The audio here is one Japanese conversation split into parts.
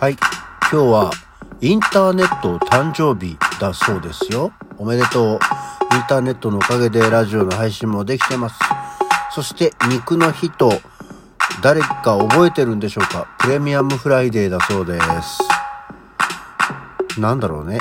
はい。今日はインターネット誕生日だそうですよ。おめでとう。インターネットのおかげでラジオの配信もできてます。そして肉の日と誰か覚えてるんでしょうか？プレミアムフライデーだそうです。なんだろうね。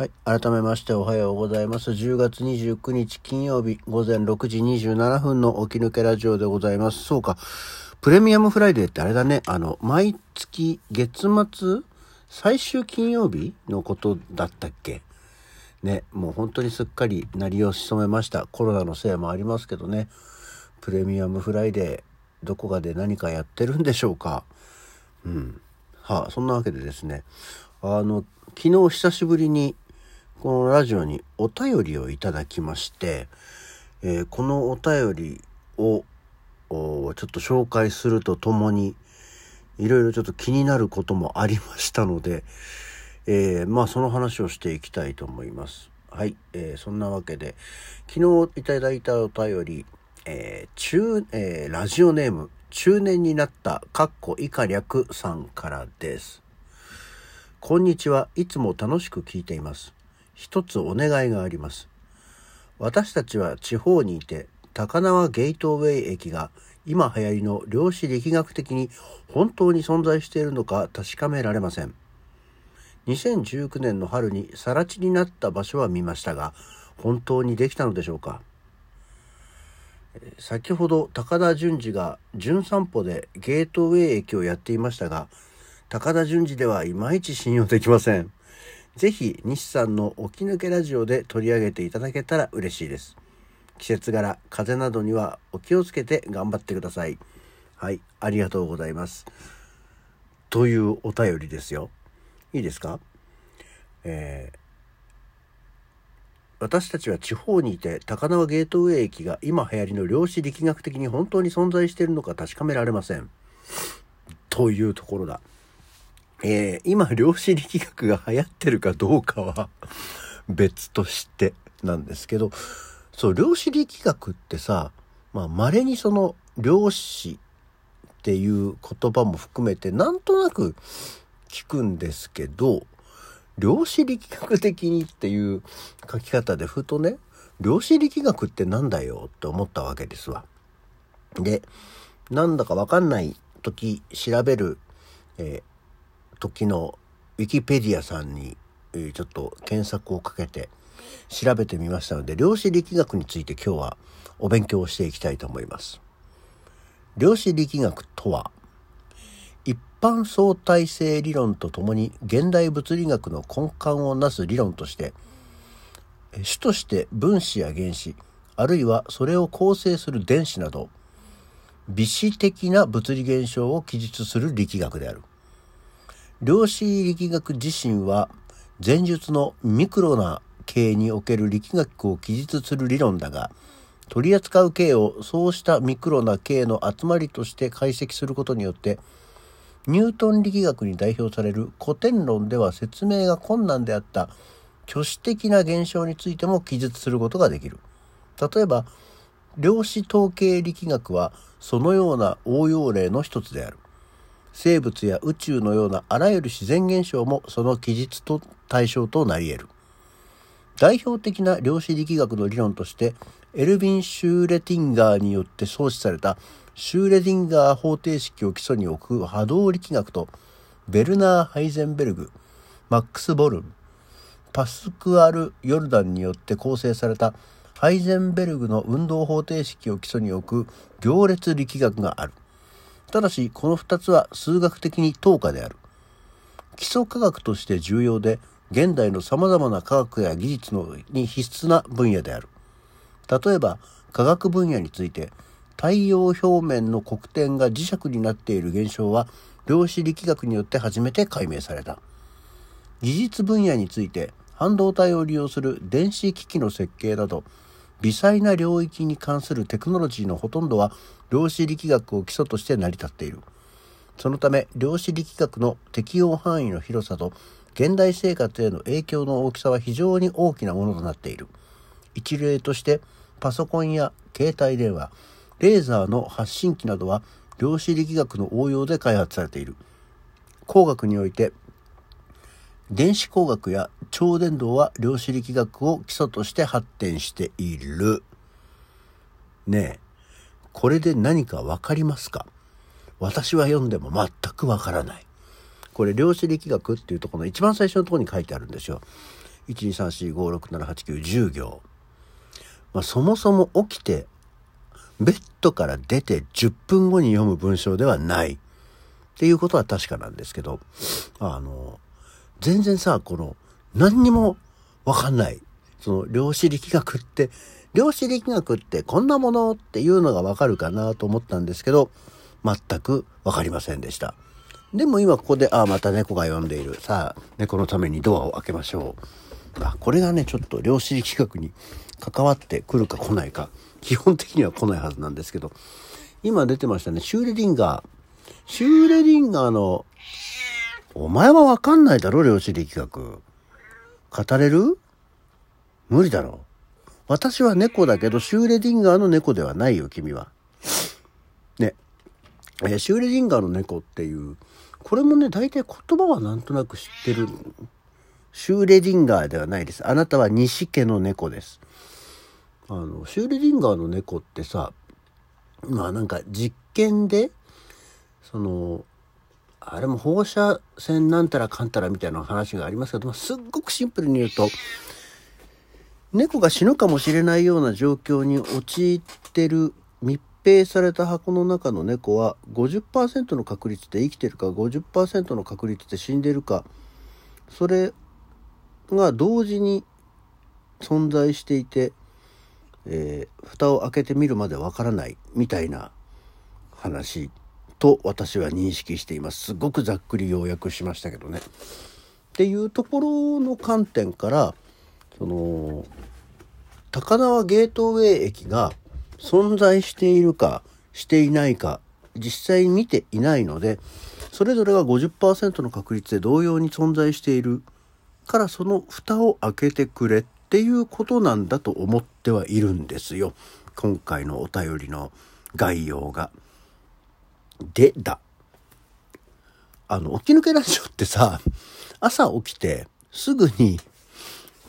はい。改めましておはようございます。10月29日金曜日午前6時27分の起き抜けラジオでございます。そうか。プレミアムフライデーってあれだね。あの、毎月月末最終金曜日のことだったっけ？ね、もう本当にすっかり鳴りを潜めました。コロナのせいもありますけどね。プレミアムフライデー、どこかで何かやってるんでしょうか？うん。はあ、そんなわけでですね。あの、昨日久しぶりにこのラジオにお便りをいただきまして、えー、このお便りをちょっと紹介するとともに、いろいろちょっと気になることもありましたので、えー、まあその話をしていきたいと思います。はい、えー、そんなわけで、昨日いただいたお便り、えー、中、えー、ラジオネーム、中年になった、かっこ以下略さんからです。こんにちは。いつも楽しく聞いています。一つお願いがあります。私たちは地方にいて、高輪ゲートウェイ駅が今流行りの量子力学的に本当に存在しているのか確かめられません。2019年の春に更地になった場所は見ましたが、本当にできたのでしょうか先ほど高田純次が『純散歩』でゲートウェイ駅をやっていましたが、高田純次ではいまいち信用できません。ぜひ西さんの起き抜けラジオで取り上げていただけたら嬉しいです。季節柄、風邪などにはお気をつけて頑張ってください。はい、ありがとうございます。というお便りですよ。いいですか？えー、私たちは地方にいて高輪ゲートウェイ駅が今流行りの量子力学的に本当に存在しているのか確かめられません。というところだ。えー、今量子力学が流行ってるかどうかは別としてなんですけど、そう、量子力学ってさ、まあ、稀にその量子っていう言葉も含めてなんとなく聞くんですけど、量子力学的にっていう書き方でふとね、量子力学ってなんだよって思ったわけですわ。で、なんだかわかんない時調べる、え時のウィキペディアさんに、ちょっと検索をかけて調べてみましたので、量子力学について今日はお勉強をしていきたいと思います。量子力学とは、一般相対性理論とともに現代物理学の根幹をなす理論として、主として分子や原子、あるいはそれを構成する電子など、微子的な物理現象を記述する力学である。量子力学自身は前述のミクロな形における力学を記述する理論だが、取り扱う形をそうしたミクロな形の集まりとして解析することによって、ニュートン力学に代表される古典論では説明が困難であった挙手的な現象についても記述することができる。例えば、量子統計力学はそのような応用例の一つである。生物や宇宙のようなあらゆる自然現象もその記述と対象となり得る。代表的な量子力学の理論として、エルヴィン・シューレティンガーによって創始されたシューレディンガー方程式を基礎に置く波動力学と、ベルナー・ハイゼンベルグ、マックス・ボルン、パスクアル・ヨルダンによって構成されたハイゼンベルグの運動方程式を基礎に置く行列力学がある。ただし、この2つは数学的に等価である。基礎科学として重要で、現代の様々な科学や技術のに必須な分野である。例えば、科学分野について、太陽表面の黒点が磁石になっている現象は、量子力学によって初めて解明された。技術分野について、半導体を利用する電子機器の設計など、微細な領域に関するテクノロジーのほとんどは量子力学を基礎として成り立っている。そのため、量子力学の適用範囲の広さと現代生活への影響の大きさは非常に大きなものとなっている。一例としてパソコンや携帯電話、レーザーの発信機などは量子力学の応用で開発されている。工学において電子工学や超電導は量子力学を基礎として発展している。ねえ、これで何かわかりますか？私は読んでも全くわからない。これ量子力学っていうところの一番最初のとこに書いてあるんですよ。12345678910行。まあ、そもそも起きてベッドから出て10分後に読む文章ではないっていうことは確かなんですけど、あの、全然さ、この、何にもわかんない。その、量子力学って、量子力学ってこんなものっていうのがわかるかなと思ったんですけど、全くわかりませんでした。でも今ここで、ああ、また猫が読んでいる。さあ、猫のためにドアを開けましょう。あ、これがね、ちょっと量子力学に関わってくるか来ないか。基本的には来ないはずなんですけど。今出てましたね、シューレディンガー。シューレディンガーのお前はわかんないだろ、量子力学。語れる？無理だろう。私は猫だけど、シューレディンガーの猫ではないよ、君は。ね。えー、シューレディンガーの猫っていう、これもね、大体言葉はなんとなく知ってる。シューレディンガーではないです。あなたは西家の猫です。あの、シューレディンガーの猫ってさ、まあなんか実験で、その、あれも放射線なんたらかんたらみたいな話がありますけど、ますっごくシンプルに言うと、猫が死ぬかもしれないような状況に陥ってる密閉された箱の中の猫は50%の確率で生きてるか50%の確率で死んでるかそれが同時に存在していて、えー、蓋を開けてみるまでわからないみたいな話と私は認識しています。すごくざっくり要約しましたけどね。っていうところの観点からその高輪ゲートウェイ駅が存在しているかしていないか実際に見ていないのでそれぞれが50%の確率で同様に存在しているからその蓋を開けてくれっていうことなんだと思ってはいるんですよ今回のお便りの概要が。でだ。あの、起き抜けラジオってさ、朝起きてすぐに、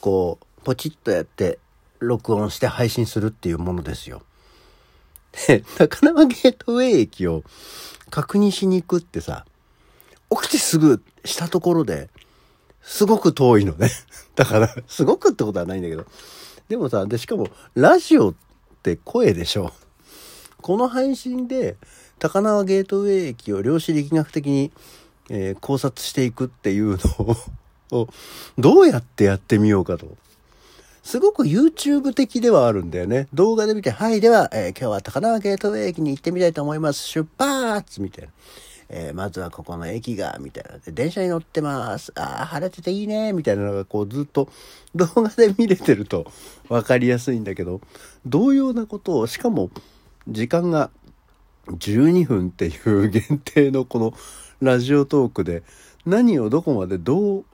こう、ポチッとやって、録音して配信するっていうものですよ。で、中縄ゲートウェイ駅を確認しに行くってさ、起きてすぐしたところで、すごく遠いのね。だから、すごくってことはないんだけど。でもさ、で、しかも、ラジオって声でしょ。この配信で、高輪ゲートウェイ駅を量子力学的に、えー、考察していくっていうのをどうやってやってみようかと。すごく YouTube 的ではあるんだよね。動画で見て、はい、では、えー、今日は高輪ゲートウェイ駅に行ってみたいと思います。出発みたいな。えー、まずはここの駅が、みたいな。で、電車に乗ってます。ああ、晴れてていいね、みたいなのがこうずっと動画で見れてると分かりやすいんだけど、同様なことを、しかも時間が12分っていう限定のこのラジオトークで何をどこまでどう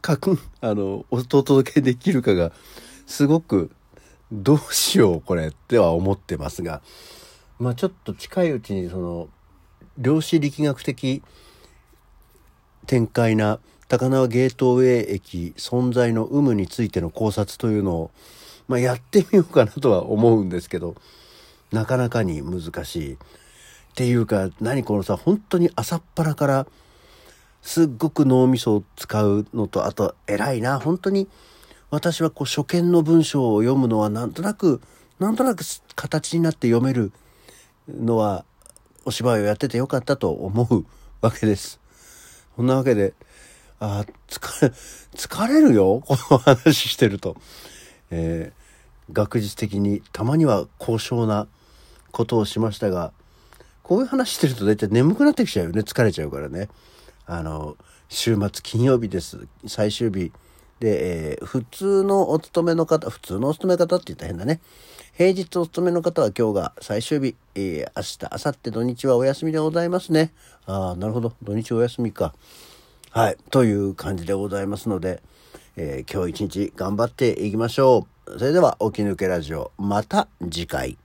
かくあのお届けできるかがすごくどうしようこれっては思ってますがまあちょっと近いうちにその量子力学的展開な高輪ゲートウェイ駅存在の有無についての考察というのを、まあ、やってみようかなとは思うんですけどなかなかに難しい。っていうか、何このさ、本当に朝っぱらから、すっごく脳みそを使うのと、あと、偉いな、本当に、私はこう、初見の文章を読むのは、なんとなく、なんとなく形になって読めるのは、お芝居をやっててよかったと思うわけです。そんなわけで、あ疲れ、疲れるよ、この話してると。えー、学術的にたまには高尚なことをしましたが、こういう話してると大体眠くなってきちゃうよね。疲れちゃうからね。あの、週末金曜日です。最終日。で、えー、普通のお勤めの方、普通のお勤め方って言ったら変だね。平日お勤めの方は今日が最終日、えー、明日、明後日土日はお休みでございますね。ああ、なるほど。土日お休みか。はい。という感じでございますので、えー今日一日頑張っていきましょう。それでは、起き抜けラジオ、また次回。